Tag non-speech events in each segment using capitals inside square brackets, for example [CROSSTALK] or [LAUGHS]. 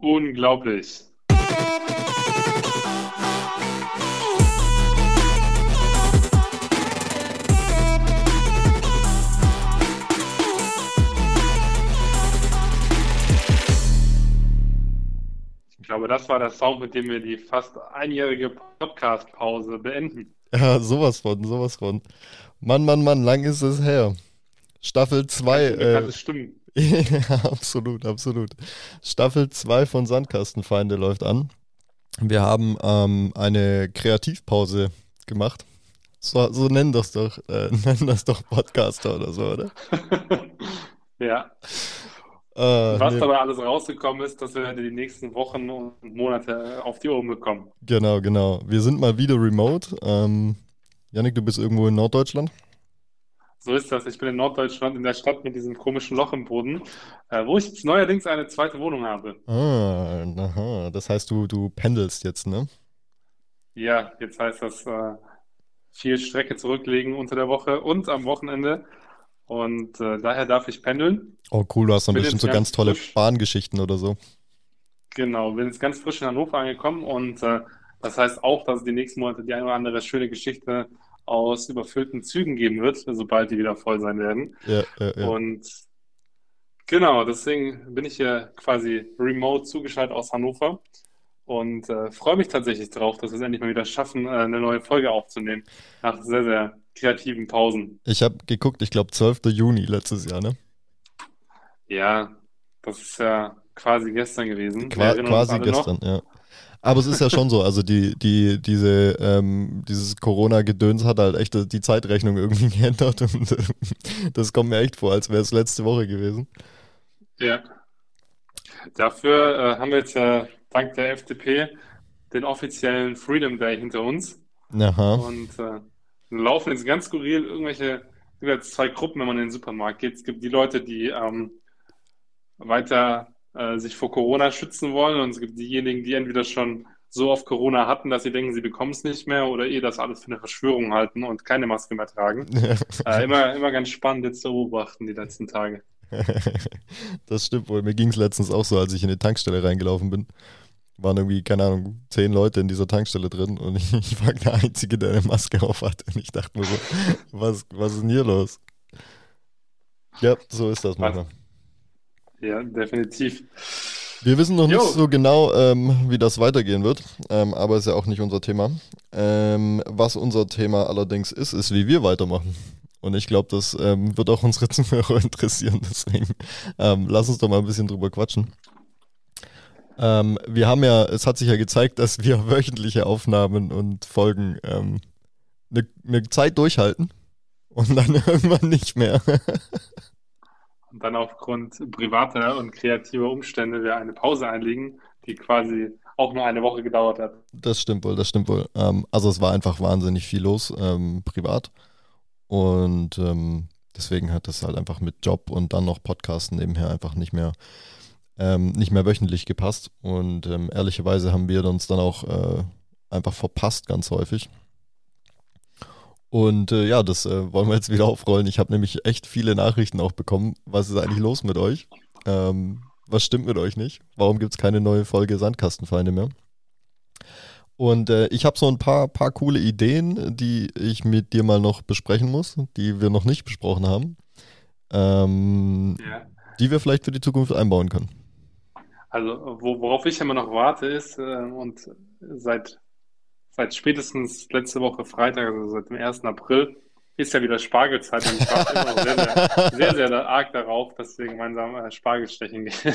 Unglaublich. Ich glaube, das war der Sound, mit dem wir die fast einjährige Podcast-Pause beenden. Ja, sowas von, sowas von. Mann, Mann, Mann, lang ist es her. Staffel 2. Äh, Stimmen. Ja, [LAUGHS] absolut, absolut. Staffel 2 von Sandkastenfeinde läuft an. Wir haben ähm, eine Kreativpause gemacht. So, so nennen das doch, äh, [LAUGHS] nennen das doch Podcaster oder so, oder? [LAUGHS] Ja. Äh, Was nee, dabei alles rausgekommen ist, dass wir die nächsten Wochen und Monate auf die Ohren bekommen. genau, genau. Wir sind mal wieder remote. Ähm, Janik, du bist irgendwo in Norddeutschland. So ist das. Ich bin in Norddeutschland, in der Stadt mit diesem komischen Loch im Boden, äh, wo ich jetzt neuerdings eine zweite Wohnung habe. Ah, aha. Das heißt, du, du pendelst jetzt, ne? Ja, jetzt heißt das äh, viel Strecke zurücklegen unter der Woche und am Wochenende. Und äh, daher darf ich pendeln. Oh, cool, du hast dann Bin bestimmt so ganz ganz tolle frisch. Bahngeschichten oder so. Genau, bin jetzt ganz frisch in Hannover angekommen und äh, das heißt auch, dass die nächsten Monate die eine oder andere schöne Geschichte aus überfüllten Zügen geben wird, sobald die wieder voll sein werden. Ja, ja, ja. Und genau, deswegen bin ich hier quasi remote zugeschaltet aus Hannover und äh, freue mich tatsächlich drauf, dass wir es endlich mal wieder schaffen, äh, eine neue Folge aufzunehmen. Nach sehr, sehr kreativen Pausen. Ich habe geguckt, ich glaube 12. Juni letztes Jahr, ne? Ja, das ist ja quasi gestern gewesen. Qua quasi alle noch. gestern, ja. Aber es ist ja schon so, also die, die, diese, ähm, dieses Corona-Gedöns hat halt echt die Zeitrechnung irgendwie [LAUGHS] geändert und äh, das kommt mir echt vor, als wäre es letzte Woche gewesen. Ja. Dafür äh, haben wir jetzt ja dank der FDP den offiziellen Freedom Day hinter uns. Aha. Und äh, laufen jetzt ganz skurril irgendwelche, es gibt jetzt zwei Gruppen, wenn man in den Supermarkt geht. Es gibt die Leute, die ähm, weiter äh, sich vor Corona schützen wollen und es gibt diejenigen, die entweder schon so oft Corona hatten, dass sie denken, sie bekommen es nicht mehr oder eh das alles für eine Verschwörung halten und keine Maske mehr tragen. [LAUGHS] Äh, immer, immer ganz spannend jetzt zu beobachten die letzten Tage. [LAUGHS] Das stimmt wohl. Mir ging es letztens auch so, als ich in die Tankstelle reingelaufen bin. Waren irgendwie, keine Ahnung, zehn Leute in dieser Tankstelle drin und [LAUGHS] ich, war der Einzige, der eine Maske auf hatte. Und ich dachte mir so, was, was ist denn hier los? Ja, so ist das manchmal. Ja, definitiv. Wir wissen noch nicht so genau, ähm, wie das weitergehen wird, ähm, aber ist ja auch nicht unser Thema. Ähm, was unser Thema allerdings ist, ist, wie wir weitermachen. Und ich glaube, das ähm, wird auch unsere [LAUGHS] Zuhörer interessieren. Deswegen ähm, lass uns doch mal ein bisschen drüber quatschen. Ähm, wir haben ja, es hat sich ja gezeigt, dass wir [LAUGHS] wöchentliche Aufnahmen und Folgen eine ne Zeit durchhalten und dann [LAUGHS] irgendwann nicht mehr. Dann aufgrund privater und kreativer Umstände wir eine Pause einlegen, die quasi auch nur eine Woche gedauert hat. Das stimmt wohl, das stimmt wohl. Ähm, also es war einfach wahnsinnig viel los, ähm, privat. Und ähm, deswegen hat das halt einfach mit Job und dann noch Podcasten nebenher einfach nicht mehr, ähm, nicht mehr wöchentlich gepasst. Und ähm, ehrlicherweise haben wir uns dann auch äh, einfach verpasst, ganz häufig. Und äh, ja, das äh, wollen wir jetzt wieder aufrollen. Ich habe nämlich echt viele Nachrichten auch bekommen. Was ist eigentlich los mit euch? Ähm, was stimmt mit euch nicht? Warum gibt es keine neue Folge Sandkastenfeinde mehr? Und äh, ich habe so ein paar, paar coole Ideen, die ich mit dir mal noch besprechen muss, die wir noch nicht besprochen haben, ähm, Ja. die wir vielleicht für die Zukunft einbauen können. Also, wo, worauf ich immer noch warte, ist, äh, und seit, seit spätestens letzte Woche Freitag, also seit dem 1. April, ist ja wieder Spargelzeit und ich warte immer noch sehr, sehr, [LAUGHS] sehr, sehr arg darauf, dass wir gemeinsam äh, Spargel stechen gehen. [LAUGHS]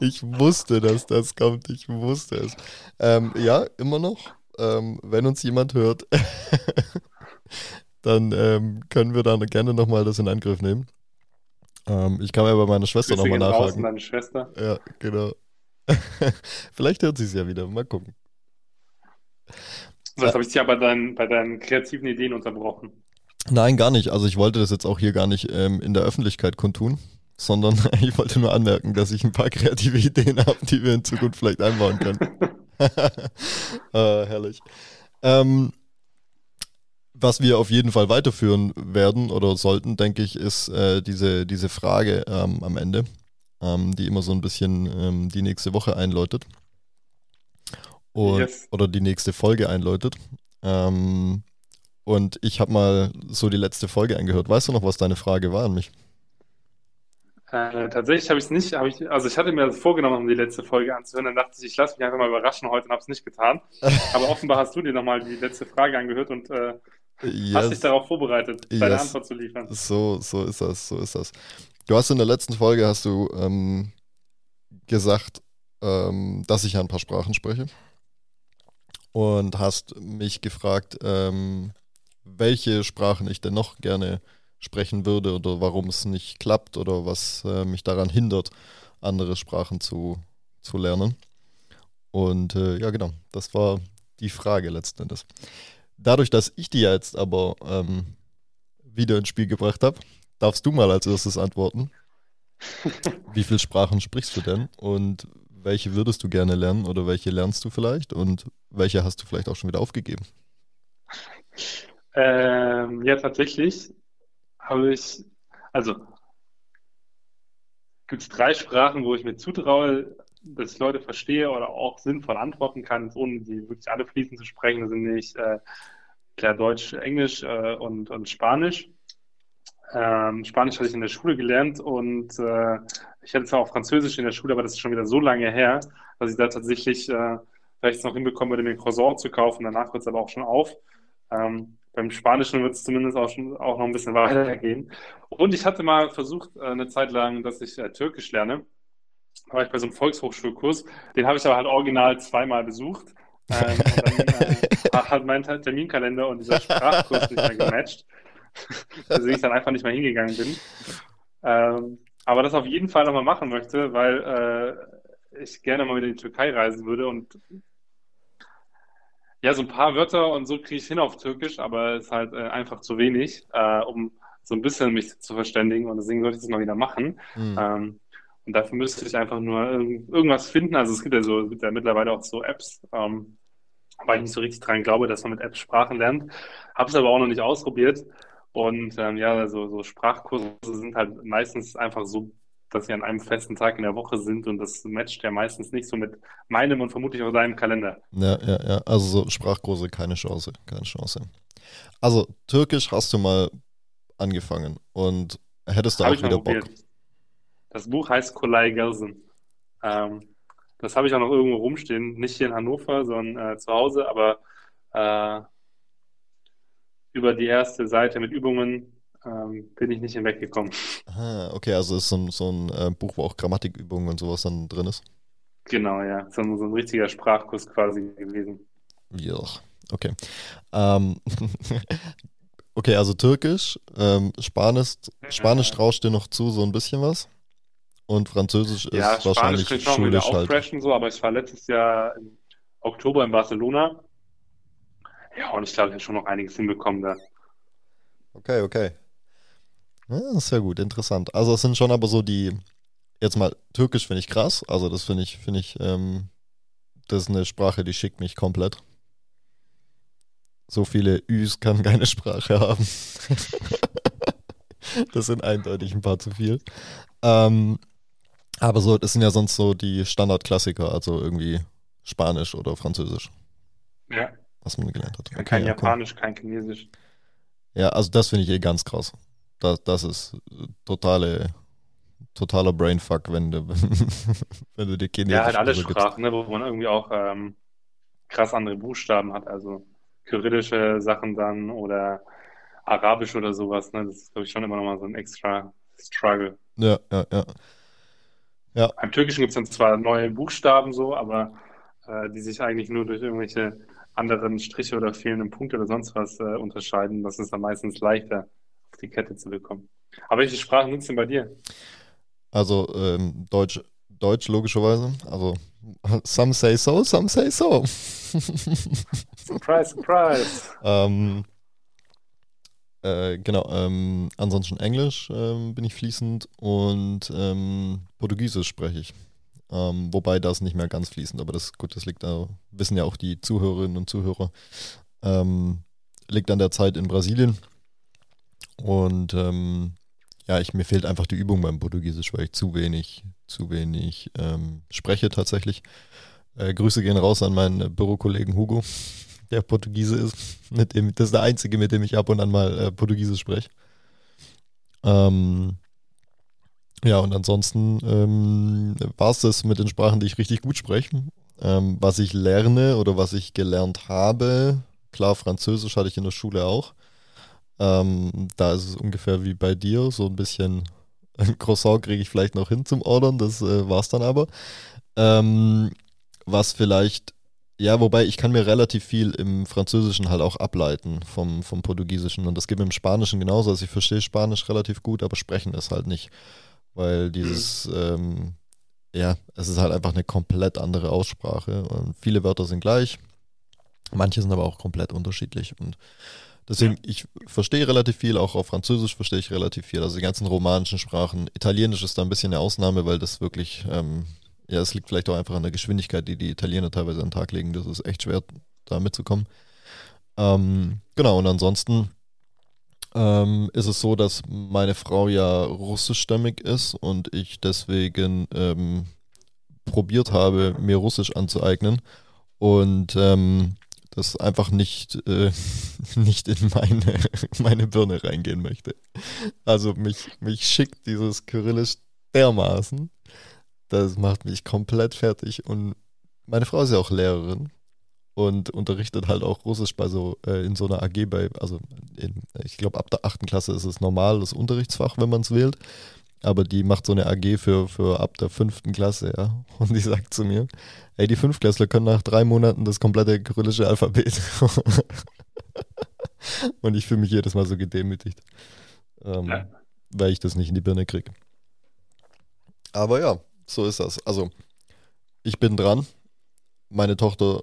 ich wusste, dass das kommt. Ich wusste es. Ähm, ja, immer noch. Ähm, wenn uns jemand hört, [LAUGHS] dann ähm, können wir dann gerne nochmal das in Angriff nehmen. Ähm, ich kann ja bei meiner Schwester nochmal nachhaken. deine Schwester. Ja, genau. Vielleicht hört sie es ja wieder. Mal gucken. So, jetzt habe ich dich aber dein, bei deinen kreativen Ideen unterbrochen. Nein, gar nicht. Also ich wollte das jetzt auch hier gar nicht ähm, in der Öffentlichkeit kundtun, sondern [LAUGHS] ich wollte nur anmerken, dass ich ein paar kreative Ideen [LAUGHS] habe, die wir in Zukunft vielleicht einbauen können. [LAUGHS] äh, herrlich. Ähm, was wir auf jeden Fall weiterführen werden oder sollten, denke ich, ist äh, diese, diese Frage ähm, am Ende. ähm, die immer so ein bisschen ähm, die nächste Woche einläutet. Und, yes. Oder die nächste Folge einläutet. Ähm, und ich habe mal so die letzte Folge angehört. Weißt du noch, was deine Frage war an mich? Äh, tatsächlich habe ich es nicht, hab ich, also ich hatte mir das vorgenommen, um die letzte Folge anzuhören, dann dachte ich, ich lasse mich einfach mal überraschen heute und habe es nicht getan. [LAUGHS] Aber offenbar hast du dir nochmal die letzte Frage angehört und äh, yes. hast dich darauf vorbereitet, deine yes. Antwort zu liefern. So, so ist das, so ist das. Du hast in der letzten Folge hast du ähm, gesagt, ähm, dass ich ein paar Sprachen spreche und hast mich gefragt, ähm, welche Sprachen ich denn noch gerne sprechen würde oder warum es nicht klappt oder was äh, mich daran hindert, andere Sprachen zu, zu lernen. Und äh, ja, genau, das war die Frage letzten Endes. Dadurch, dass ich die jetzt aber ähm, wieder ins Spiel gebracht habe, darfst du mal als erstes antworten. [LAUGHS] Wie viele Sprachen sprichst du denn und welche würdest du gerne lernen oder welche lernst du vielleicht und welche hast du vielleicht auch schon wieder aufgegeben? Ähm, ja, tatsächlich habe ich, also gibt es drei Sprachen, wo ich mir zutraue, dass ich Leute verstehe oder auch sinnvoll antworten kann, ohne die wirklich alle fließend zu sprechen. Das sind nämlich äh, klar Deutsch, Englisch äh, und, und Spanisch. Ähm, Spanisch hatte ich in der Schule gelernt und äh, ich hatte zwar auch Französisch in der Schule, aber das ist schon wieder so lange her, dass ich da tatsächlich äh, vielleicht noch hinbekommen würde, mir ein Croissant zu kaufen. Danach hört es aber auch schon auf. Ähm, beim Spanischen wird es zumindest auch, schon, auch noch ein bisschen [LAUGHS] weitergehen. Und ich hatte mal versucht, äh, eine Zeit lang, dass ich äh, Türkisch lerne. Da war ich bei so einem Volkshochschulkurs. Den habe ich aber halt original zweimal besucht. Ähm, dann äh, [LAUGHS] hat mein Terminkalender und dieser Sprachkurs nicht mehr gematcht. [LAUGHS] Deswegen ich dann einfach nicht mehr hingegangen bin. Ähm, aber das auf jeden Fall nochmal machen möchte, weil äh, ich gerne mal wieder in die Türkei reisen würde und ja, so ein paar Wörter und so kriege ich hin auf Türkisch, aber es ist halt äh, einfach zu wenig, äh, um so ein bisschen mich zu verständigen und deswegen sollte ich das mal wieder machen. Mhm. Ähm, und dafür müsste ich einfach nur irg irgendwas finden. Also es gibt ja so, es gibt ja mittlerweile auch so Apps, ähm, weil ich nicht so richtig dran glaube, dass man mit Apps Sprachen lernt. Habe es aber auch noch nicht ausprobiert. Und ähm, ja, also so Sprachkurse sind halt meistens einfach so dass sie an einem festen Tag in der Woche sind und das matcht ja meistens nicht so mit meinem und vermutlich auch deinem Kalender. Ja, ja, ja. Also so Sprachkurse, keine Chance, keine Chance. Also Türkisch hast du mal angefangen und hättest Hab auch wieder Bock. Das Buch heißt Kolay Gelsen. Ähm, das habe ich auch noch irgendwo rumstehen, nicht hier in Hannover, sondern äh, zu Hause, aber äh, über die erste Seite mit Übungen ähm, bin ich nicht hinweggekommen. Ah, okay, also ist so ein, so ein äh, Buch, wo auch Grammatikübungen und sowas dann drin ist. Genau, ja. So ein, so ein richtiger Sprachkurs quasi gewesen. Ja, okay. Ähm, [LAUGHS] okay, also Türkisch, ähm, Spanisch, Spanisch traust dir noch zu, so ein bisschen was. Und Französisch ist ja, wahrscheinlich Spanisch schulisch halt. so, aber ich war letztes Jahr im Oktober in Barcelona. Ja, und ich glaube, ich habe schon noch einiges hinbekommen da. Okay, okay. Ja, sehr gut, interessant. Also es sind schon aber so die, jetzt mal, Türkisch finde ich krass. Also das finde ich, finde ich, ähm, das ist eine Sprache, die schickt mich komplett. So viele Üs kann keine Sprache haben. [LAUGHS] das sind eindeutig ein paar zu viel. Ähm, aber so, das sind ja sonst so die Standardklassiker, also irgendwie Spanisch oder Französisch. Ja. Was man gelernt hat. Okay, kein ja, Japanisch, kein Chinesisch. Ja, also das finde ich eh ganz krass das, das ist totale, totaler Brainfuck, wenn du, [LAUGHS] wenn du die Kinder. Ja, halt alle Sprachen, ne, wo man irgendwie auch ähm, krass andere Buchstaben hat, also kyrillische Sachen dann oder Arabisch oder sowas, ne? Das ist, glaube ich, schon immer nochmal so ein extra Struggle. Ja, ja, ja. ja. Beim Türkischen gibt es dann zwar neue Buchstaben so, aber äh, die sich eigentlich nur durch irgendwelche anderen Striche oder fehlenden Punkte oder sonst was äh, unterscheiden. Das ist dann meistens leichter die Kette zu bekommen. Aber welche Sprachen es denn bei dir? Also ähm, Deutsch, Deutsch logischerweise. Also [LAUGHS] some say so, some say so. [LAUGHS] surprise, surprise. ähm, äh, genau, ähm, ansonsten Englisch ähm, bin ich fließend und ähm, Portugiesisch spreche ich. Ähm, wobei das nicht mehr ganz fließend, aber das gut, das liegt da, wissen ja auch die Zuhörerinnen und Zuhörer, ähm, liegt an der Zeit in Brasilien. Und ähm, ja, ich, mir fehlt einfach die Übung beim Portugiesisch, weil ich zu wenig, zu wenig ähm, spreche tatsächlich. Äh, Grüße gehen raus an meinen Bürokollegen Hugo, [LAUGHS] der Portugiese ist. Mit dem, das ist der einzige, mit dem ich ab und an mal äh, Portugiesisch spreche. Ähm, ja, und ansonsten ähm, war es das mit den Sprachen, die ich richtig gut spreche. Ähm, was ich lerne oder was ich gelernt habe, klar, Französisch hatte ich in der Schule auch. Ähm, da ist es ungefähr wie bei dir, so ein bisschen ein [LAUGHS] Croissant kriege ich vielleicht noch hin zum Ordern, das äh, war es dann aber. Ähm, was vielleicht, ja, wobei ich kann mir relativ viel im Französischen halt auch ableiten vom, vom Portugiesischen und das geht mit dem Spanischen genauso. Also ich verstehe Spanisch relativ gut, aber sprechen ist halt nicht, weil dieses, ähm, ja, es ist halt einfach eine komplett andere Aussprache und viele Wörter sind gleich, manche sind aber auch komplett unterschiedlich und Deswegen, ja. ich verstehe relativ viel, auch auf Französisch verstehe ich relativ viel. Also die ganzen romanischen Sprachen. Italienisch ist da ein bisschen eine Ausnahme, weil das wirklich, ähm, ja, es liegt vielleicht auch einfach an der Geschwindigkeit, die die Italiener teilweise an den Tag legen. Das ist echt schwer, da mitzukommen. Ähm, genau, und ansonsten ähm, ist es so, dass meine Frau ja russischstämmig ist und ich deswegen ähm, probiert habe, mir Russisch anzueignen. Und ähm, das einfach nicht, äh, [LAUGHS] nicht in meine, [LAUGHS] meine Birne reingehen möchte. Also mich, mich schickt dieses Kyrillisch dermaßen. Das macht mich komplett fertig. Und meine Frau ist ja auch Lehrerin und unterrichtet halt auch Russisch bei so äh, in so einer AG bei, also in, ich glaube ab der achten Klasse ist es normal, das Unterrichtsfach, wenn man es wählt aber die macht so eine AG für, für ab der fünften Klasse, ja. [LAUGHS] Und die sagt zu mir, ey, die Fünftklässler können nach drei Monaten das komplette kyrillische Alphabet. [LAUGHS] Und ich fühle mich jedes Mal so gedemütigt, ähm, ja. weil ich das nicht in die Birne kriege. Aber ja, so ist das. Also, ich bin dran. Meine Tochter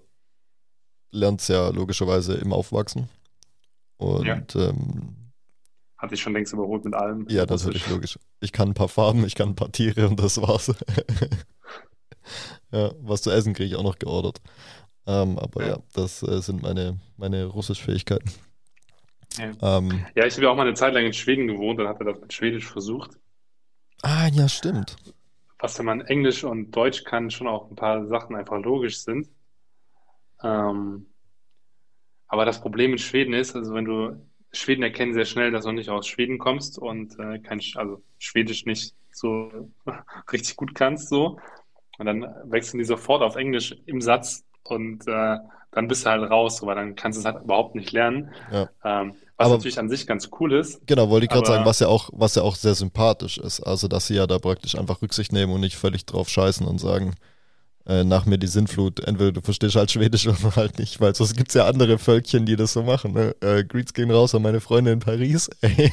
lernt es ja logischerweise im Aufwachsen. Und ja. ähm, hat dich schon längst überholt mit allem. Ja, das ist natürlich logisch. Ich kann ein paar Farben, ich kann ein paar Tiere und das war's. [LAUGHS] ja, was zu essen kriege ich auch noch geordert. Ähm, aber ja, ja das äh, sind meine, meine Russisch-Fähigkeiten. Ja, ähm, ja ich habe ja auch mal eine Zeit lang in Schweden gewohnt, dann hat er das mit Schwedisch versucht. Ah, ja, stimmt. Was, wenn man Englisch und Deutsch kann, schon auch ein paar Sachen einfach logisch sind. Ähm, aber das Problem in Schweden ist, also wenn du Schweden erkennen sehr schnell, dass du nicht aus Schweden kommst und äh, kein, also Schwedisch nicht so [LAUGHS] richtig gut kannst, so. Und dann wechseln die sofort auf Englisch im Satz und äh, dann bist du halt raus, weil dann kannst du es halt überhaupt nicht lernen. Ja. Ähm, was aber, natürlich an sich ganz cool ist. Genau, wollte ich gerade sagen, was ja auch, was ja auch sehr sympathisch ist. Also, dass sie ja da praktisch einfach Rücksicht nehmen und nicht völlig drauf scheißen und sagen, äh, nach mir die Sintflut. Entweder du verstehst halt Schwedisch oder [LAUGHS] halt nicht, weil sonst gibt es ja andere Völkchen, die das so machen. Ne? Äh, Greets gehen raus an meine Freunde in Paris. [LAUGHS] Ey.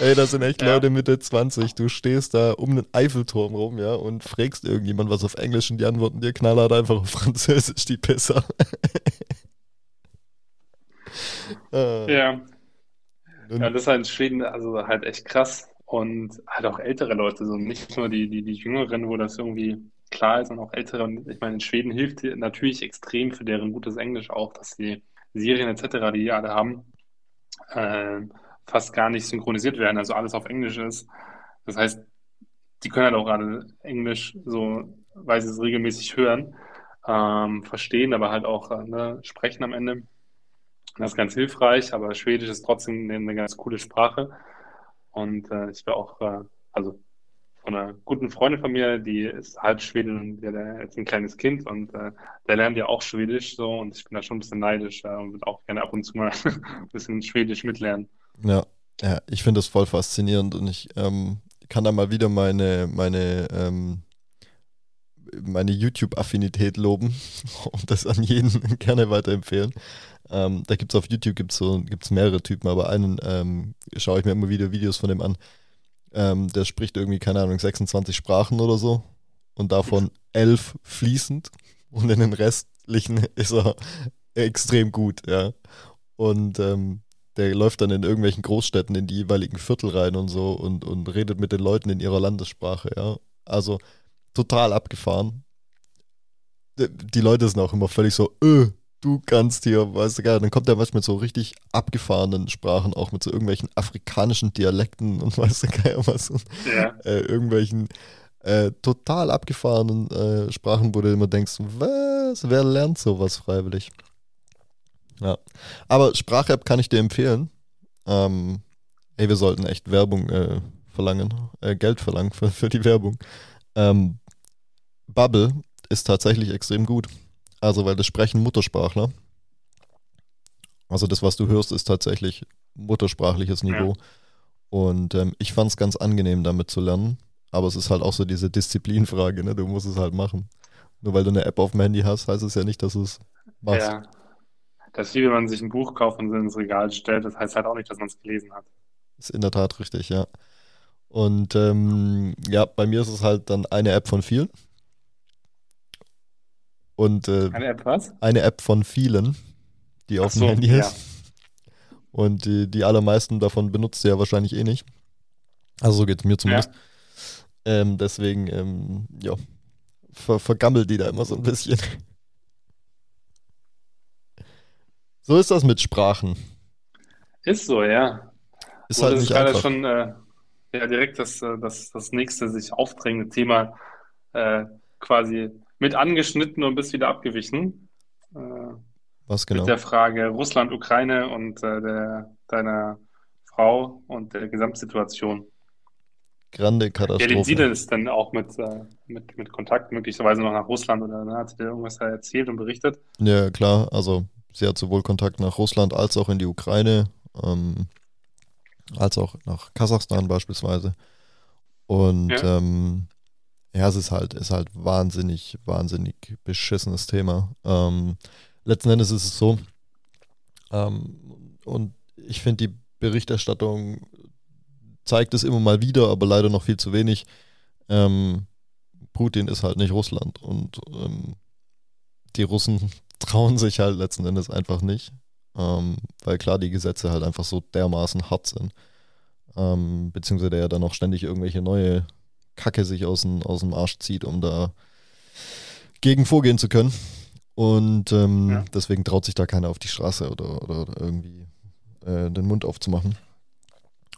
Ey, das sind echt ja. Leute Mitte 20. Du stehst da um den Eiffelturm rum, ja, und fragst irgendjemand was auf Englisch und die antworten dir knallhart einfach auf [LAUGHS] Französisch, die Pisser. ah. Ja. Ja, das ist halt in Schweden also halt echt krass und halt auch ältere Leute, so nicht nur die, die, die Jüngeren, wo das irgendwie klar ist, sondern auch ältere. Und ich meine, in Schweden hilft natürlich extrem für deren gutes Englisch auch, dass die Serien etc., die die alle haben, äh, fast gar nicht synchronisiert werden, also alles auf Englisch ist. Das heißt, die können halt auch gerade Englisch so, weil sie es regelmäßig hören, ähm, verstehen, aber halt auch äh, ne, sprechen am Ende. Das ist ganz hilfreich, aber Schwedisch ist trotzdem eine, eine ganz coole Sprache. Und äh, ich war auch, äh, also von einer guten Freundin von mir, die ist halb Schwedin und der, der ist ein kleines Kind und äh, der lernt ja auch Schwedisch so und ich bin da schon ein bisschen neidisch äh, und würde auch gerne ab und zu mal [LAUGHS] ein bisschen Schwedisch mitlernen. Ja, ja ich finde das voll faszinierend und ich ähm, kann da mal wieder meine, meine, ähm, meine YouTube-Affinität loben [LAUGHS] und das an jeden [LAUGHS] gerne weiterempfehlen. Ähm, da gibt es auf YouTube gibt's so, gibt's mehrere Typen, aber einen ähm, schaue ich mir immer wieder Videos von dem an. Ähm, der spricht irgendwie, keine Ahnung, 26 Sprachen oder so und davon [LAUGHS] elf fließend und in den restlichen ist er extrem gut, ja. Und ähm, der läuft dann in irgendwelchen Großstädten in die jeweiligen Viertel rein und so und, und redet mit den Leuten in ihrer Landessprache, ja. Also total abgefahren. Die Leute sind auch immer völlig so, öh, du kannst hier, weißt du gar, dann kommt er manchmal mit so richtig abgefahrenen Sprachen, auch mit so irgendwelchen afrikanischen Dialekten und [LAUGHS] weißt du gar was, und, ja. äh, irgendwelchen äh, total abgefahrenen äh, Sprachen, wo du immer denkst, was, wer lernt sowas freiwillig? Ja, aber Sprach-App kann ich dir empfehlen. Ähm, ey, wir sollten echt Werbung äh, verlangen, äh, Geld verlangen für, für die Werbung. Ähm, Bubble ist tatsächlich extrem gut. Also, weil das sprechen Muttersprachler. Also, das, was du hörst, ist tatsächlich muttersprachliches Niveau. Ja. Und ähm, ich fand es ganz angenehm, damit zu lernen. Aber es ist halt auch so diese Disziplinfrage, ne? Du musst es halt machen. Nur weil du eine App auf dem Handy hast, heißt es ja nicht, dass du es machst. Ja. Das ist wie wenn man sich ein Buch kauft und ins Regal stellt. Das heißt halt auch nicht, dass man es gelesen hat. Ist in der Tat richtig, ja. Und ähm, ja, bei mir ist es halt dann eine App von vielen. Und, äh, eine App was? Eine App von vielen, die auf so, dem Handy ja. ist. Und die, die allermeisten davon benutzt ihr ja wahrscheinlich eh nicht. Also so geht es mir zumindest. Ja. Ähm, deswegen, ähm, ja, ver vergammelt die da immer so ein bisschen. So ist das mit Sprachen. Ist so, ja. Ist halt nicht einfach. schon äh, ja, direkt das, äh, das, das nächste sich aufdrängende Thema äh, quasi mit angeschnitten und bis wieder abgewichen. Äh, Was genau? Mit der Frage Russland, Ukraine und äh, der, deiner Frau und der Gesamtsituation. Grande Katastrophe. Ja, sie denn es denn auch mit, äh, mit, mit Kontakt möglicherweise noch nach Russland oder ne? hat sie dir irgendwas da erzählt und berichtet? Ja, klar. Also sie hat sowohl Kontakt nach Russland als auch in die Ukraine, ähm, als auch nach Kasachstan beispielsweise. Und ja. ähm, ja, es ist halt, ist halt wahnsinnig, wahnsinnig beschissenes Thema. Ähm, letzten Endes ist es so, ähm, und ich finde, die Berichterstattung zeigt es immer mal wieder, aber leider noch viel zu wenig. Ähm, Putin ist halt nicht Russland und ähm, die Russen [LAUGHS] trauen sich halt letzten Endes einfach nicht, ähm, weil klar die Gesetze halt einfach so dermaßen hart sind, ähm, beziehungsweise der ja dann auch ständig irgendwelche neue Kacke sich aus dem, aus dem Arsch zieht, um da gegen vorgehen zu können. Und ähm, ja. deswegen traut sich da keiner auf die Straße oder, oder irgendwie äh, den Mund aufzumachen.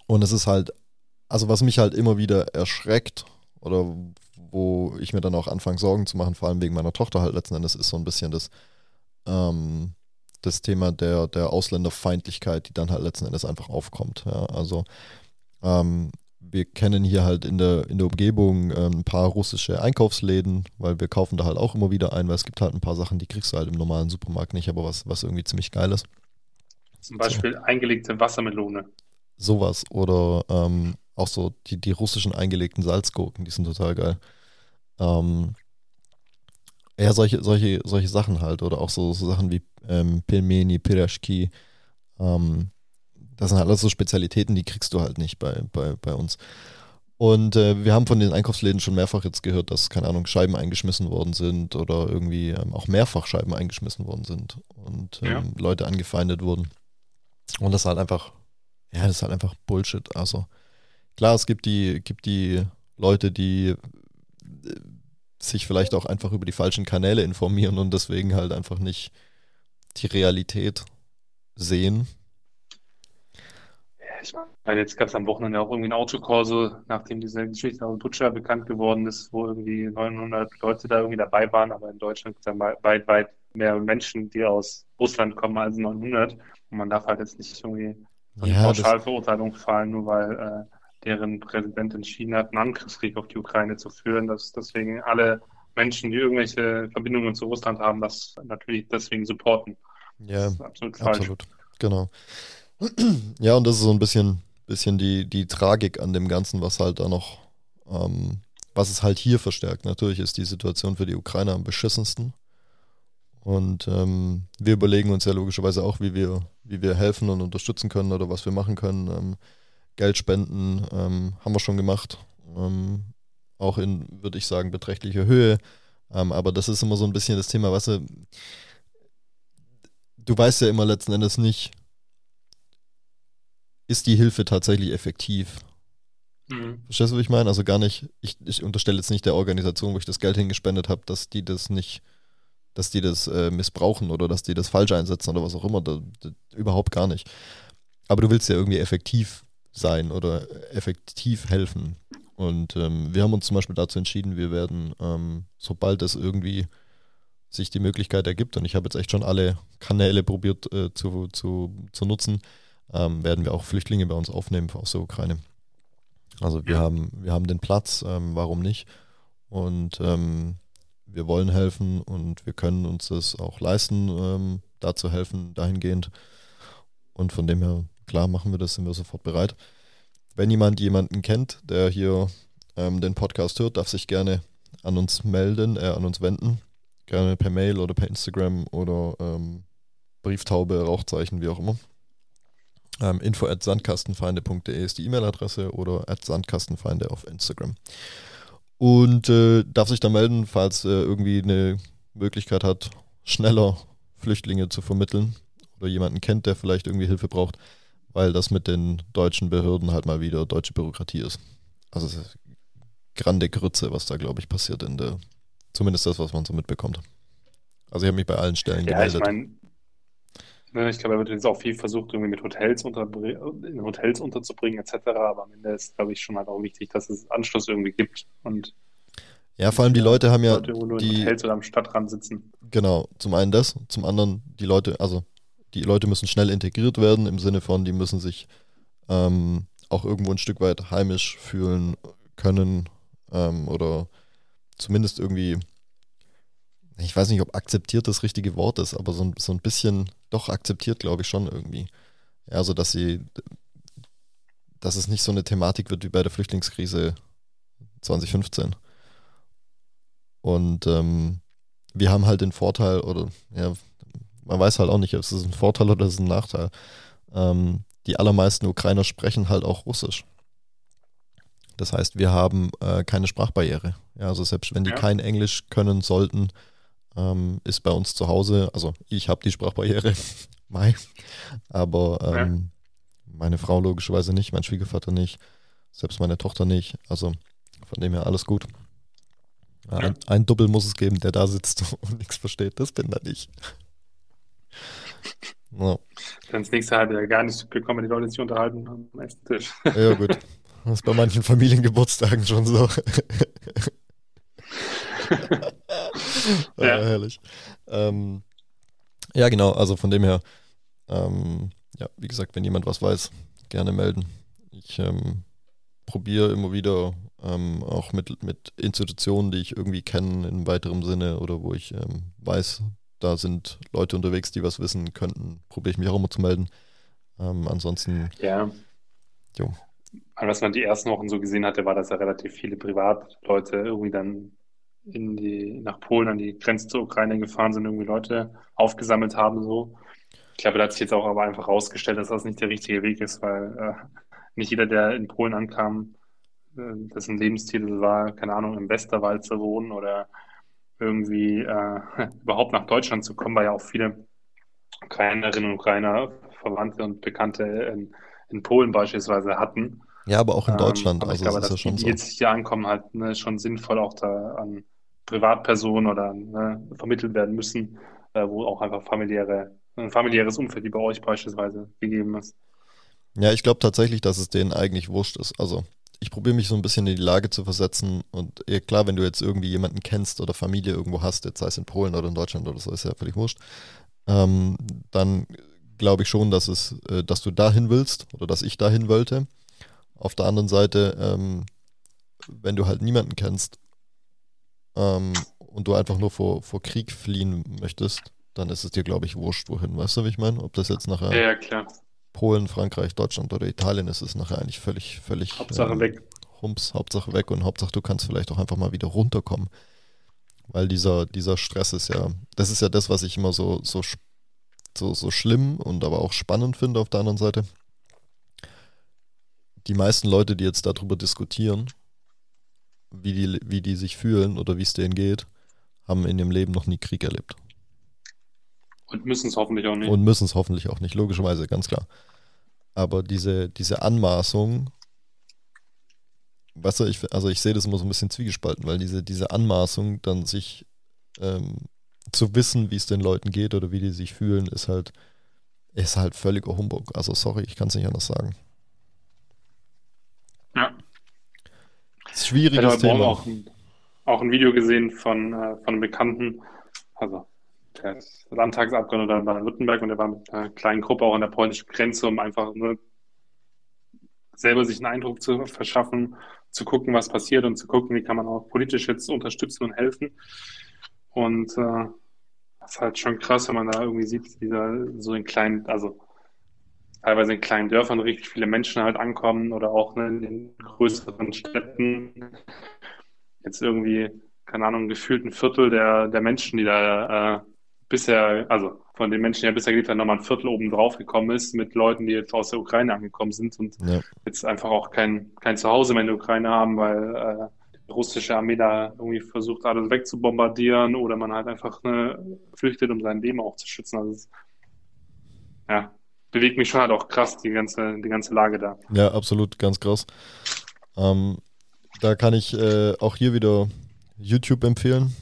Und es ist halt, also was mich halt immer wieder erschreckt oder wo ich mir dann auch anfange Sorgen zu machen, vor allem wegen meiner Tochter halt letzten Endes, ist so ein bisschen das, ähm, das Thema der, der Ausländerfeindlichkeit, die dann halt letzten Endes einfach aufkommt. Ja, also ähm, wir kennen hier halt in der, in der Umgebung äh, ein paar russische Einkaufsläden, weil wir kaufen da halt auch immer wieder ein, weil es gibt halt ein paar Sachen, die kriegst du halt im normalen Supermarkt nicht, aber was, was irgendwie ziemlich geil ist. Zum Beispiel so. eingelegte Wassermelone. Sowas. Oder ähm, auch so die, die russischen eingelegten Salzgurken, die sind total geil. Ähm, ja, solche, solche, solche Sachen halt. Oder auch so, so Sachen wie ähm, Pilmeni, Pirashki, ähm, das sind halt alles so Spezialitäten, die kriegst du halt nicht bei, bei, bei uns. Und äh, wir haben von den Einkaufsläden schon mehrfach jetzt gehört, dass, keine Ahnung, Scheiben eingeschmissen worden sind oder irgendwie ähm, auch mehrfach Scheiben eingeschmissen worden sind und ähm, ja. Leute angefeindet wurden. Und das ist halt einfach, ja, das ist halt einfach Bullshit. Also klar, es gibt die, gibt die Leute, die äh, sich vielleicht auch einfach über die falschen Kanäle informieren und deswegen halt einfach nicht die Realität sehen ich meine, jetzt gab es am Wochenende auch irgendwie ein Autokorso, nachdem diese Geschichte aus Butcher bekannt geworden ist, wo irgendwie 900 Leute da irgendwie dabei waren, aber in Deutschland gibt es ja weit, weit mehr Menschen, die aus Russland kommen als 900. Und man darf halt jetzt nicht irgendwie eine ja, Pauschalverurteilung fallen, nur weil äh, deren Präsident entschieden hat, einen Angriffskrieg auf die Ukraine zu führen, dass deswegen alle Menschen, die irgendwelche Verbindungen zu Russland haben, das natürlich deswegen supporten. Ja, das ist absolut falsch. Absolut. Genau. Ja, und das ist so ein bisschen, bisschen die, die Tragik an dem Ganzen, was halt da noch, ähm, was es halt hier verstärkt. Natürlich ist die Situation für die Ukrainer am beschissensten. Und ähm, wir überlegen uns ja logischerweise auch, wie wir, wie wir helfen und unterstützen können oder was wir machen können. Ähm, Geld spenden ähm, haben wir schon gemacht. Ähm, auch in, würde ich sagen, beträchtlicher Höhe. Ähm, aber das ist immer so ein bisschen das Thema, was weißt du, du weißt ja immer letzten Endes nicht, ist die Hilfe tatsächlich effektiv? Mhm. Verstehst du, was ich meine? Also gar nicht, ich, ich unterstelle jetzt nicht der Organisation, wo ich das Geld hingespendet habe, dass die das nicht dass die das äh, missbrauchen oder dass die das falsch einsetzen oder was auch immer. Da, da, überhaupt gar nicht. Aber du willst ja irgendwie effektiv sein oder effektiv helfen. Und ähm, wir haben uns zum Beispiel dazu entschieden, wir werden, ähm, sobald es irgendwie sich die Möglichkeit ergibt, und ich habe jetzt echt schon alle Kanäle probiert äh, zu, zu, zu nutzen, ähm, werden wir auch Flüchtlinge bei uns aufnehmen aus der Ukraine. Also wir ja. haben, wir haben den Platz, ähm, warum nicht? Und ähm, wir wollen helfen und wir können uns das auch leisten, ähm, da zu helfen, dahingehend. Und von dem her, klar, machen wir das, sind wir sofort bereit. Wenn jemand jemanden kennt, der hier ähm, den Podcast hört, darf sich gerne an uns melden, äh, an uns wenden. Gerne per Mail oder per Instagram oder ähm, Brieftaube, Rauchzeichen, wie auch immer. Ähm, info at sandkastenfeinde.de ist die E-Mail-Adresse oder at sandkastenfeinde auf Instagram. Und äh, darf sich da melden, falls äh, irgendwie eine Möglichkeit hat, schneller Flüchtlinge zu vermitteln oder jemanden kennt, der vielleicht irgendwie Hilfe braucht weil das mit den deutschen Behörden halt mal wieder deutsche Bürokratie ist. Also es ist grande Grütze, was da, glaube ich, passiert in der, zumindest das, was man so mitbekommt. Also ich habe mich bei allen Stellen ja, gemeldet. Ich meine, ne, ich glaube, er wird jetzt auch viel versucht, irgendwie mit Hotels in Hotels unterzubringen, etc. Aber am Ende ist, glaube ich, schon halt auch wichtig, dass es Anschluss irgendwie gibt. Und ja, vor allem die Leute haben ja Leute, nur die Hotels oder am Stadtrand sitzen. Genau, zum einen das, zum anderen die Leute, also die Leute müssen schnell integriert werden, im Sinne von, die müssen sich ähm, auch irgendwo ein Stück weit heimisch fühlen können ähm, oder zumindest irgendwie, ich weiß nicht, ob akzeptiert das richtige Wort ist, aber so, so ein bisschen doch akzeptiert, glaube ich schon irgendwie. Ja, also dass sie, dass es nicht so eine Thematik wird wie bei der Flüchtlingskrise 2015. Und ähm, wir haben halt den Vorteil, oder ja, man weiß halt auch nicht, ob es ein Vorteil oder ist ein Nachteil. Ähm, die allermeisten Ukrainer sprechen halt auch Russisch. Das heißt, wir haben äh, keine Sprachbarriere. Ja, also selbst wenn die ja. kein Englisch können sollten, ähm, ist bei uns zu Hause, also ich habe die Sprachbarriere, [LAUGHS] Mai, aber ähm, ja. meine Frau logischerweise nicht, mein Schwiegervater nicht, selbst meine Tochter nicht. Also von dem her alles gut. Ja. Ein, ein Doppel muss es geben, der da sitzt [LAUGHS] und nichts versteht. Das bin dann ich. [LAUGHS] Ja. Dann das nächste halbe Jahr gar nicht gekommen, die Leute sich unterhalten am nächsten Tisch. Ja, gut. Das ist bei manchen Familiengeburtstagen schon so. [LAUGHS] ja. ja. herrlich. Ähm, ja, genau, also von dem her, ähm, ja, wie gesagt, wenn jemand was weiß, gerne melden. Ich ähm, probiere immer wieder ähm, auch mit, mit Institutionen, die ich irgendwie kenne in weiterem Sinne oder wo ich ähm, weiß, da sind Leute unterwegs, die was wissen könnten, probiere ich mich auch immer zu melden. Ähm, ansonsten. Ja. Jo. Was man die ersten Wochen so gesehen hatte, war, dass ja relativ viele Privatleute irgendwie dann in die, nach Polen an die Grenze zur Ukraine gefahren sind, irgendwie Leute aufgesammelt haben, so. Ich glaube, da hat sich jetzt auch aber einfach rausgestellt, dass das nicht der richtige Weg ist, weil äh, nicht jeder, der in Polen ankam, äh, dessen Lebensstil war, keine Ahnung, im Westerwald zu wohnen oder irgendwie äh, [LAUGHS] überhaupt nach Deutschland zu kommen, weil ja auch viele Ukrainerinnen und Ukrainer, Verwandte und Bekannte in, in Polen beispielsweise hatten. Ja, aber auch in ähm, Deutschland. Ähm, also ich glaube, dass ja schon die, die jetzt hier ankommen, halt ne, schon sinnvoll auch da an Privatpersonen oder ne, vermittelt werden müssen, äh, wo auch einfach familiäre, ein familiäres Umfeld wie bei euch beispielsweise gegeben ist. Ja, ich glaube tatsächlich, dass es denen eigentlich wurscht ist. Also ich probiere mich so ein bisschen in die Lage zu versetzen. Und ja, klar, wenn du jetzt irgendwie jemanden kennst oder Familie irgendwo hast, jetzt sei es in Polen oder in Deutschland oder so, ist ja völlig wurscht, ähm, dann glaube ich schon, dass es, äh, dass du dahin willst oder dass ich dahin wollte. Auf der anderen Seite, ähm, wenn du halt niemanden kennst ähm, und du einfach nur vor, vor Krieg fliehen möchtest, dann ist es dir, glaube ich, wurscht, wohin. Weißt du, wie ich meine? Ob das jetzt nachher. Ja, ja. Polen, Frankreich, Deutschland oder Italien ist es nachher eigentlich völlig, völlig Hauptsache ähm, weg. Humps, Hauptsache weg und Hauptsache du kannst vielleicht auch einfach mal wieder runterkommen. Weil dieser, dieser Stress ist ja, das ist ja das, was ich immer so, so, so, so schlimm und aber auch spannend finde auf der anderen Seite. Die meisten Leute, die jetzt darüber diskutieren, wie die, wie die sich fühlen oder wie es denen geht, haben in ihrem Leben noch nie Krieg erlebt. Und müssen es hoffentlich auch nicht. Und müssen es hoffentlich auch nicht, logischerweise, ganz klar. Aber diese, diese Anmaßung, weißt du, ich, also ich sehe das immer so ein bisschen zwiegespalten, weil diese, diese Anmaßung dann sich ähm, zu wissen, wie es den Leuten geht oder wie die sich fühlen, ist halt, ist halt völliger Humbug. Also sorry, ich kann es nicht anders sagen. Ja. Das ist schwieriges ich habe Thema. Auch ein, auch ein Video gesehen von, äh, von einem Bekannten, also der ist Landtagsabgeordneter in Baden-Württemberg und der war mit einer kleinen Gruppe auch an der polnischen Grenze, um einfach nur selber sich einen Eindruck zu verschaffen, zu gucken, was passiert und zu gucken, wie kann man auch politisch jetzt unterstützen und helfen. Und äh, das ist halt schon krass, wenn man da irgendwie sieht, wie da so in kleinen, also teilweise in kleinen Dörfern richtig viele Menschen halt ankommen oder auch ne, in den größeren Städten jetzt irgendwie, keine Ahnung, gefühlt ein Viertel der, der Menschen, die da äh, bisher, also von den Menschen, die ja bisher gelebt haben, nochmal ein Viertel oben drauf gekommen ist mit Leuten, die jetzt aus der Ukraine angekommen sind und ja. jetzt einfach auch kein, kein Zuhause mehr in der Ukraine haben, weil äh, die russische Armee da irgendwie versucht, alles wegzubombardieren oder man halt einfach ne, flüchtet, um sein Leben auch zu schützen. Also ja, bewegt mich schon halt auch krass, die ganze, die ganze Lage da. Ja, absolut, ganz krass. Ähm, da kann ich äh, auch hier wieder YouTube empfehlen.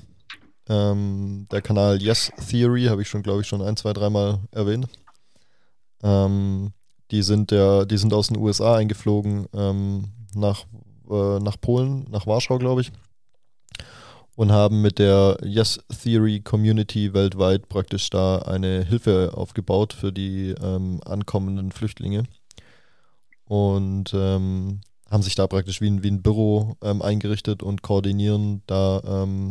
Ähm, der Kanal Yes Theory habe ich schon, glaube ich, schon ein, zwei, dreimal erwähnt. Ähm, die, sind der, die sind aus den USA eingeflogen ähm, nach, äh, nach Polen, nach Warschau, glaube ich. Und haben mit der Yes Theory Community weltweit praktisch da eine Hilfe aufgebaut für die ähm, ankommenden Flüchtlinge. Und ähm, haben sich da praktisch wie ein, wie ein Büro ähm, eingerichtet und koordinieren da ähm,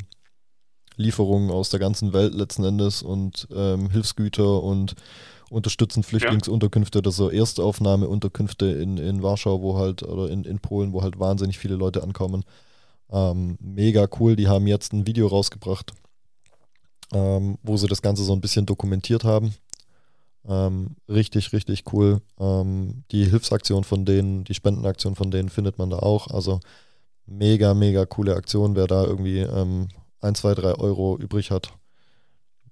Lieferungen aus der ganzen Welt letzten Endes und ähm, Hilfsgüter und unterstützen Flüchtlingsunterkünfte oder so Erstaufnahmeunterkünfte in, in Warschau, wo halt, oder in, in Polen, wo halt wahnsinnig viele Leute ankommen. Ähm, mega cool, die haben jetzt ein Video rausgebracht, ähm, wo sie das Ganze so ein bisschen dokumentiert haben. Ähm, richtig, richtig cool. Ähm, die Hilfsaktion von denen, die Spendenaktion von denen findet man da auch. Also mega, mega coole Aktion. Wer da irgendwie ähm, 1, 2, 3 Euro übrig hat,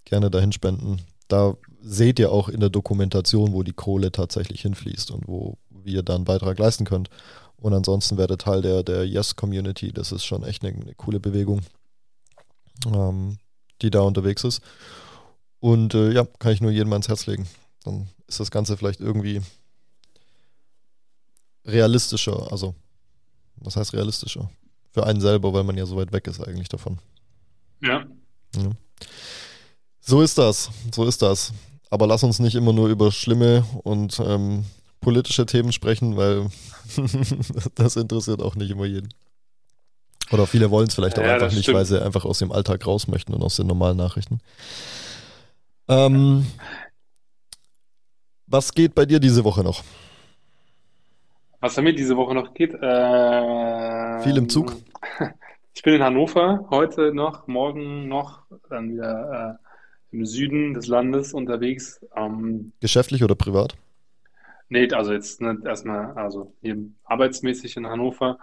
gerne dahin spenden. Da seht ihr auch in der Dokumentation, wo die Kohle tatsächlich hinfließt und wo ihr da einen Beitrag leisten könnt. Und ansonsten werdet Teil der, der Yes-Community. Das ist schon echt eine, eine coole Bewegung, ähm, die da unterwegs ist. Und äh, ja, kann ich nur jedem ans Herz legen. Dann ist das Ganze vielleicht irgendwie realistischer. Also, was heißt realistischer? Für einen selber, weil man ja so weit weg ist eigentlich davon. Ja. ja. So ist das, so ist das. Aber lass uns nicht immer nur über schlimme und ähm, politische Themen sprechen, weil [LAUGHS] das interessiert auch nicht immer jeden. Oder viele wollen es vielleicht auch ja, einfach nicht, stimmt. weil sie einfach aus dem Alltag raus möchten und aus den normalen Nachrichten. Ähm, was geht bei dir diese Woche noch? Was bei mir diese Woche noch geht? Äh, Viel im Zug? [LAUGHS] Ich bin in Hannover heute noch, morgen noch, dann wieder äh, im Süden des Landes unterwegs. Ähm, Geschäftlich oder privat? Nee, also jetzt ne, erstmal, also hier arbeitsmäßig in Hannover,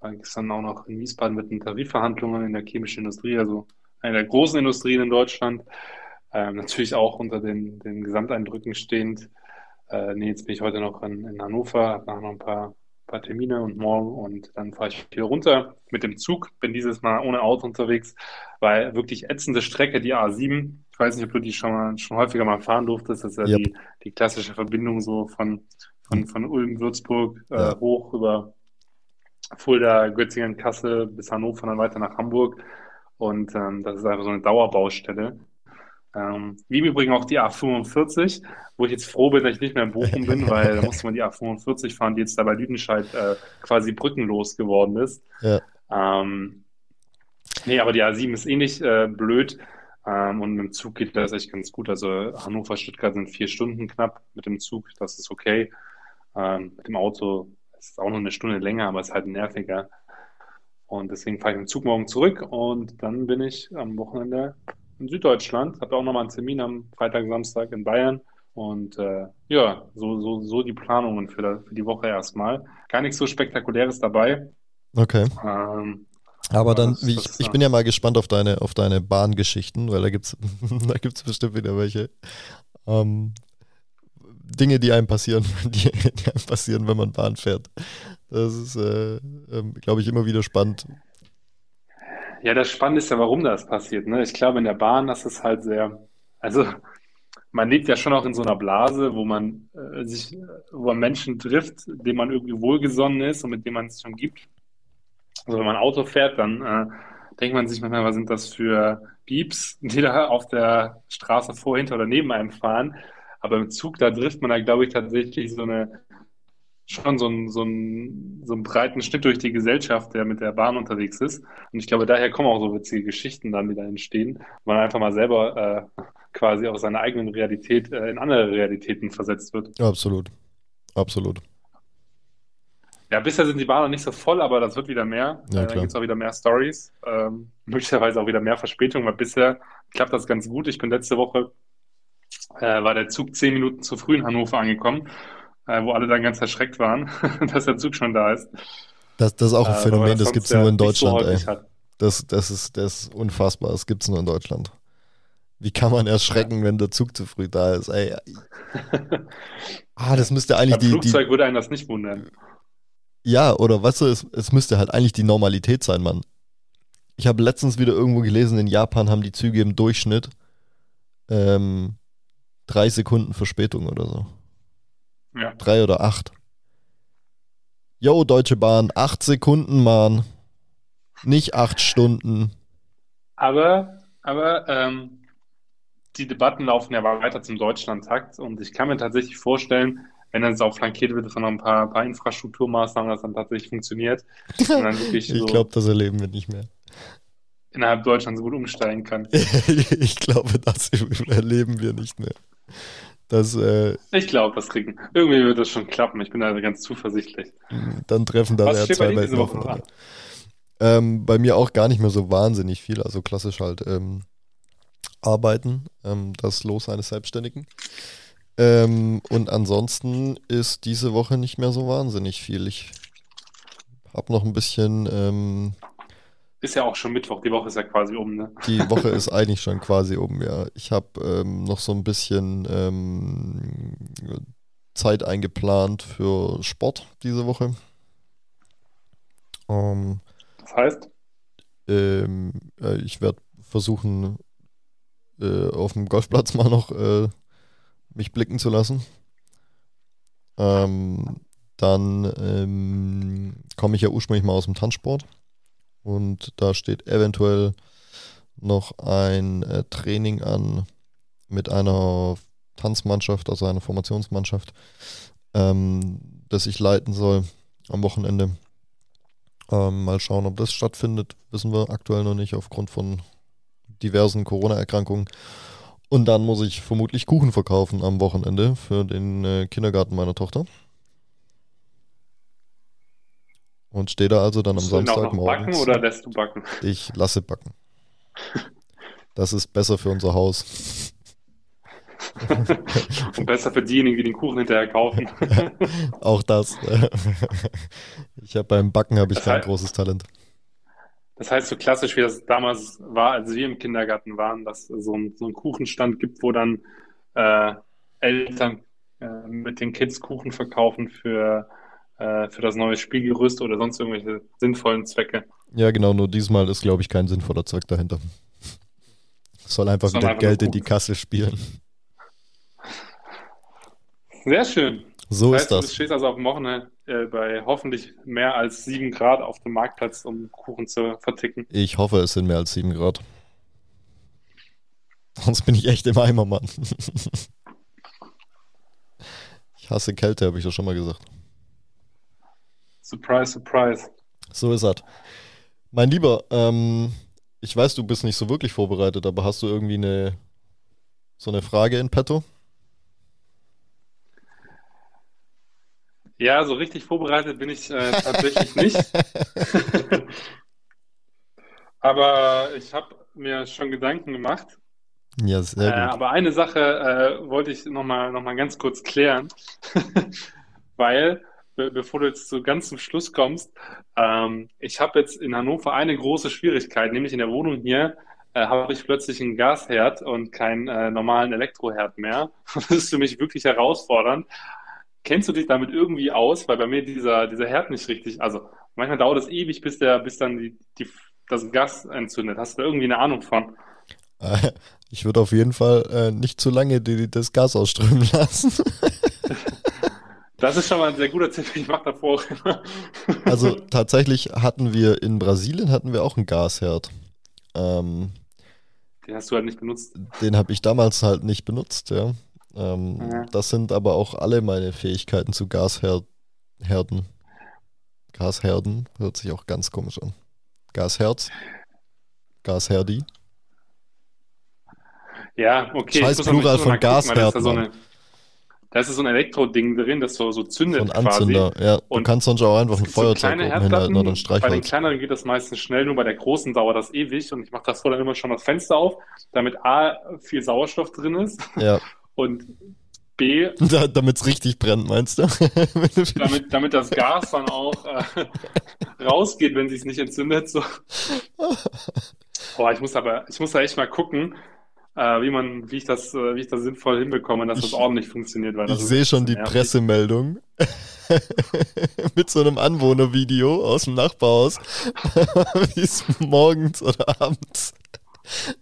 war gestern auch noch in Wiesbaden mit den Tarifverhandlungen in der chemischen Industrie, also einer der großen Industrien in Deutschland. Ähm, natürlich auch unter den, den Gesamteindrücken stehend. Äh, nee, jetzt bin ich heute noch in, in Hannover, habe noch ein paar paar Termine und morgen und dann fahre ich hier runter mit dem Zug. Bin dieses Mal ohne Auto unterwegs, weil wirklich ätzende Strecke, die A7. Ich weiß nicht, ob du die schon mal schon häufiger mal fahren durftest. Das ist ja yep. die, die klassische Verbindung so von, von, von Ulm, Würzburg äh, ja. hoch über Fulda, Göttingen, Kassel bis Hannover, dann weiter nach Hamburg. Und ähm, das ist einfach so eine Dauerbaustelle. Ähm, wie im Übrigen auch die A45, wo ich jetzt froh bin, dass ich nicht mehr in Bochum bin, [LAUGHS] weil da musste man die A45 fahren, die jetzt da bei Lüdenscheid äh, quasi brückenlos geworden ist. Ja. Ähm, nee, aber die A7 ist ähnlich eh äh, blöd. Ähm, und mit dem Zug geht das echt ganz gut. Also Hannover, Stuttgart sind vier Stunden knapp mit dem Zug, das ist okay. Ähm, mit dem Auto ist es auch noch eine Stunde länger, aber es ist halt nerviger. Und deswegen fahre ich mit dem Zug morgen zurück und dann bin ich am Wochenende in Süddeutschland. Habe auch nochmal einen Termin am Freitag, Samstag in Bayern. Und äh, ja, so, so, so die Planungen für, für die Woche erstmal. Gar nichts so Spektakuläres dabei. Okay. Ähm, aber dann, ich, das, ich bin ja mal gespannt auf deine, auf deine Bahngeschichten, weil da gibt es [LAUGHS] da gibt's bestimmt wieder welche. Ähm, Dinge, die einem passieren, [LAUGHS] die, die, einem passieren, wenn man Bahn fährt. Das ist, äh, äh, glaube ich, immer wieder spannend, Ja, das Spannende ist ja, warum das passiert, ne? Ich glaube, in der Bahn, das ist halt sehr, also man lebt ja schon auch in so einer Blase, wo man äh, sich, wo man Menschen trifft, denen man irgendwie wohlgesonnen ist und mit denen man es schon gibt. Also wenn man Auto fährt, dann äh, denkt man sich manchmal, was sind das für Pieps, [LAUGHS] die da auf der Straße vor, hinter oder neben einem fahren. Aber im Zug, da trifft man da, glaube ich, tatsächlich so eine, schon so einen, so einen, so einen breiten Schnitt durch die Gesellschaft, der mit der Bahn unterwegs ist. Und ich glaube, daher kommen auch so witzige Geschichten dann, die da entstehen, weil man einfach mal selber äh, quasi aus seiner eigenen Realität äh, in andere Realitäten versetzt wird. Absolut. Absolut. Ja, bisher sind die Bahnen noch nicht so voll, aber das wird wieder mehr. Ja, äh, dann gibt es auch wieder mehr Stories. Ähm, [LAUGHS] möglicherweise auch wieder mehr Verspätungen, weil bisher klappt das ganz gut. Ich bin letzte Woche, äh, war der Zug zehn Minuten zu früh in Hannover angekommen, wo alle dann ganz erschreckt waren, [LAUGHS] dass der Zug schon da ist. Das, das ist auch ein Äh, Phänomen, das gibt es nur ja in nicht so Deutschland, ey. Das, das, ist, das ist unfassbar, das gibt es nur in Deutschland. Wie kann man erschrecken, wenn der Zug zu früh da ist? Ey. [LAUGHS] Ah, das müsste eigentlich Beim die, die, Flugzeug würde einen das nicht wundern. Ja, oder weißt du, es, es müsste halt eigentlich die Normalität sein, Mann. Ich habe letztens wieder irgendwo gelesen, in Japan haben die Züge im Durchschnitt ähm, drei Sekunden Verspätung oder so. Ja. Drei oder acht. Yo, Deutsche Bahn, acht Sekunden, Mann. Nicht acht Stunden. Aber, aber ähm, die Debatten laufen ja weiter zum Deutschlandtakt und ich kann mir tatsächlich vorstellen, wenn das auch flankiert wird von ein paar, paar Infrastrukturmaßnahmen, dass dann tatsächlich funktioniert und dann [LAUGHS] wirklich Ich so glaube, das erleben wir nicht mehr. innerhalb Deutschlands gut umsteigen kann. [LAUGHS] ich glaube, das erleben wir nicht mehr. Das, äh, Ich glaube, das kriegen. Irgendwie wird das schon klappen. Ich bin da ganz zuversichtlich. dann treffen da ja zwei Welten aufeinander. an? Ähm, bei mir auch gar nicht mehr so wahnsinnig viel, also klassisch halt ähm, arbeiten, ähm, das Los eines Selbstständigen. Ähm, und ansonsten ist diese Woche nicht mehr so wahnsinnig viel. Ich habe noch ein bisschen, ähm, Ist ja auch schon Mittwoch, die Woche ist ja quasi um, ne? die Woche [LAUGHS] ist eigentlich schon quasi um, ja. Ich habe ähm, noch so ein bisschen ähm, Zeit eingeplant für Sport diese Woche. Ähm, Das heißt, Ähm, äh, ich werde versuchen, äh, auf dem Golfplatz mal noch äh, mich blicken zu lassen. Ähm, dann ähm, komme ich ja ursprünglich mal aus dem Tanzsport und da steht eventuell noch ein äh, Training an mit einer Tanzmannschaft, also einer Formationsmannschaft, ähm, das ich leiten soll am Wochenende. Ähm, mal schauen, ob das stattfindet, wissen wir aktuell noch nicht aufgrund von diversen Corona-Erkrankungen. Und dann muss ich vermutlich Kuchen verkaufen am Wochenende für den äh, Kindergarten meiner Tochter. Und stehe da also dann am noch backen Samstagmorgen. oder lässt du backen? Ich lasse backen. Das ist besser für unser Haus. [LAUGHS] Und besser für diejenigen, die den Kuchen hinterher kaufen. [LAUGHS] Auch das. [LAUGHS] Ich habe beim Backen habe ich Das kein heißt- großes Talent. Das heißt, so klassisch, wie das damals war, als wir im Kindergarten waren, dass es so ein, so ein Kuchenstand gibt, wo dann äh, Eltern äh, mit den Kids Kuchen verkaufen für, äh, für das neue Spielgerüst oder sonst irgendwelche sinnvollen Zwecke. Ja, genau, nur diesmal ist, glaube ich, kein sinnvoller Zweck dahinter. Es soll einfach wieder Geld in die. Kasse spielen. Sehr schön. So Das ist heißt, du das. stehst also auf dem Wochenende äh, bei hoffentlich mehr als sieben Grad auf dem Marktplatz, um Kuchen zu verticken. Ich hoffe, es sind mehr als 7 Grad. Sonst bin ich echt im Eimer, Mann. [LAUGHS] Ich hasse Kälte, habe ich doch schon mal gesagt. Surprise, surprise. So ist das. Mein Lieber, ähm, ich weiß, du bist nicht so wirklich vorbereitet, aber hast du irgendwie eine so eine Frage in petto? Ja, so richtig vorbereitet bin ich äh, tatsächlich nicht. [LAUGHS] Aber ich habe mir schon Gedanken gemacht. Ja, Äh, sehr gut. aber eine Sache äh, wollte ich nochmal noch mal ganz kurz klären, [LAUGHS] weil, be bevor du jetzt so ganz zum Schluss kommst, ähm, ich habe jetzt in Hannover eine große Schwierigkeit, nämlich in der Wohnung hier äh, habe ich plötzlich einen Gasherd und keinen äh, normalen Elektroherd mehr. [LAUGHS] Das ist für mich wirklich herausfordernd. Kennst du dich damit irgendwie aus? Weil bei mir dieser, dieser Herd nicht richtig, also manchmal dauert es ewig, bis der, bis dann die, die das Gas entzündet? Hast du da irgendwie eine Ahnung von? Ich würde auf jeden Fall äh, nicht zu lange die, das Gas ausströmen lassen. [LAUGHS] Das ist schon mal ein sehr guter Tipp. Ich mache davor. Also tatsächlich hatten wir in Brasilien hatten wir auch einen Gasherd. Ähm, Den hast du halt nicht benutzt. den habe ich damals halt nicht benutzt, ja. Ähm, Ja. Das sind aber auch alle meine Fähigkeiten zu Gasherden. Gasherden hört sich auch ganz komisch an. Gasherz. Gasherdi. Ja, okay. Scheiß Plural von Gasherd, so eine, da ist so ein Elektroding drin, das so, so zündet So ein quasi. Anzünder. Ja, du Und kannst sonst auch einfach Es ein so Feuerzeug oben hinhalten oder ein Herdplatten. Bei den Streichholz. kleineren geht das meistens schnell, nur bei der großen dauert das ewig. Und ich mache davor dann immer schon das Fenster auf, damit A, viel Sauerstoff drin ist Ja, [LAUGHS] und B, [LAUGHS] damit es richtig brennt, meinst du? [LAUGHS] damit, damit das Gas dann auch äh, rausgeht, wenn sich nicht entzündet. So. Boah, ich muss aber, ich muss da echt mal gucken, äh, wie man, wie ich das, äh, wie ich das sinnvoll hinbekomme, dass das Ich- ordentlich funktioniert, weil das Ich sehe schon die nervig. Pressemeldung [LAUGHS] mit so einem Anwohnervideo aus dem Nachbarhaus, [LAUGHS] wie es morgens oder abends.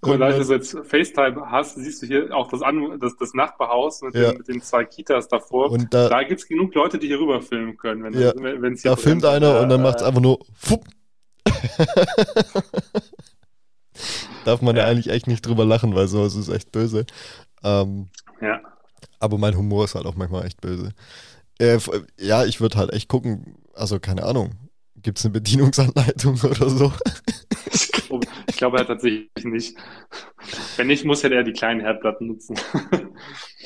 Mal, da du irgendwann- so jetzt FaceTime hast, siehst du hier auch das, An das, das Nachbarhaus mit, Ja. den, mit den zwei Kitas davor. Und da, Da gibt es genug Leute, die hier rüber filmen können, wenn Ja. wenn- da filmt einer und dann Äh, macht es einfach nur Fupp. [LAUGHS] Darf man ja. Ja. eigentlich echt nicht drüber lachen, weil sowas ist echt böse. Ähm, Ja. aber mein Humor ist halt auch manchmal echt böse. Äh, ja, ich würde halt echt gucken, also keine Ahnung, gibt es eine Bedienungsanleitung [LAUGHS] oder so? Ich glaube, glaube halt tatsächlich nicht. Wenn nicht, muss ja der die kleinen Herdplatten nutzen.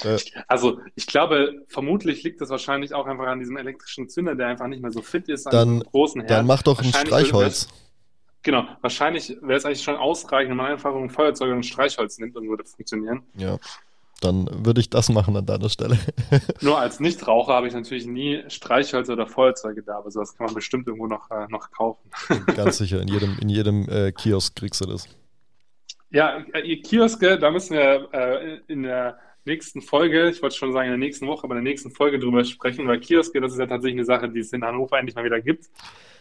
Ja. Also, ich glaube, vermutlich liegt das wahrscheinlich auch einfach an diesem elektrischen Zünder, der einfach nicht mehr so fit ist an Dann- diesem großen Herd. Dann mach doch ein Streichholz. Genau, wahrscheinlich wäre es eigentlich schon ausreichend, wenn man einfach ein Feuerzeug und ein Streichholz nimmt und würde funktionieren. Ja. Dann würde ich das machen an deiner Stelle. [LAUGHS] Nur als Nichtraucher habe ich natürlich nie Streichhölzer oder Feuerzeuge da, aber sowas kann man bestimmt irgendwo noch, äh, noch kaufen. [LAUGHS] Ganz sicher, in jedem, in jedem äh, Kiosk kriegst du das. Ja, äh, ihr Kioske, da müssen wir äh, in der nächsten Folge, ich wollte schon sagen in der nächsten Woche, aber in der nächsten Folge drüber sprechen, weil Kioske, das ist ja tatsächlich eine Sache, die es in Hannover endlich mal wieder gibt.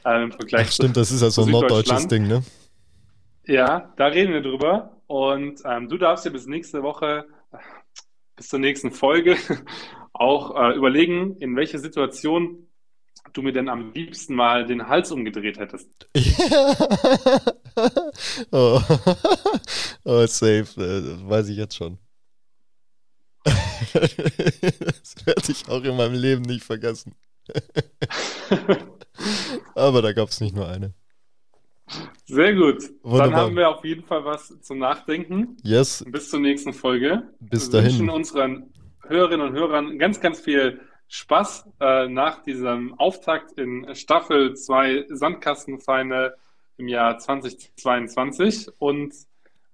Äh, Im Vergleich Ach, stimmt, das ist ja so ein norddeutsches. Ding, ne? Ja, da reden wir drüber. Und ähm, du darfst dir bis nächste Woche, äh, bis zur nächsten Folge, [LAUGHS] auch äh, überlegen, in welche Situation du mir denn am liebsten mal den Hals umgedreht hättest. [LAUGHS] oh. [LAUGHS] oh, safe. äh, Das weiß ich jetzt schon. Das werde ich auch in meinem Leben nicht vergessen. Aber da gab es nicht nur eine. Sehr gut. Dann Wunderbar. haben wir auf jeden Fall was zum Nachdenken. Yes, Bis zur nächsten Folge. bis Wir wünschen dahin. unseren Hörerinnen und Hörern ganz, ganz viel Spaß äh, nach diesem Auftakt in Staffel 2 Sandkastenfeinde im Jahr 2022. Und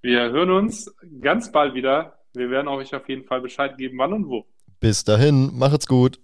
wir hören uns ganz bald wieder. Wir werden euch auf jeden Fall Bescheid geben, wann und wo. Bis dahin, macht's gut.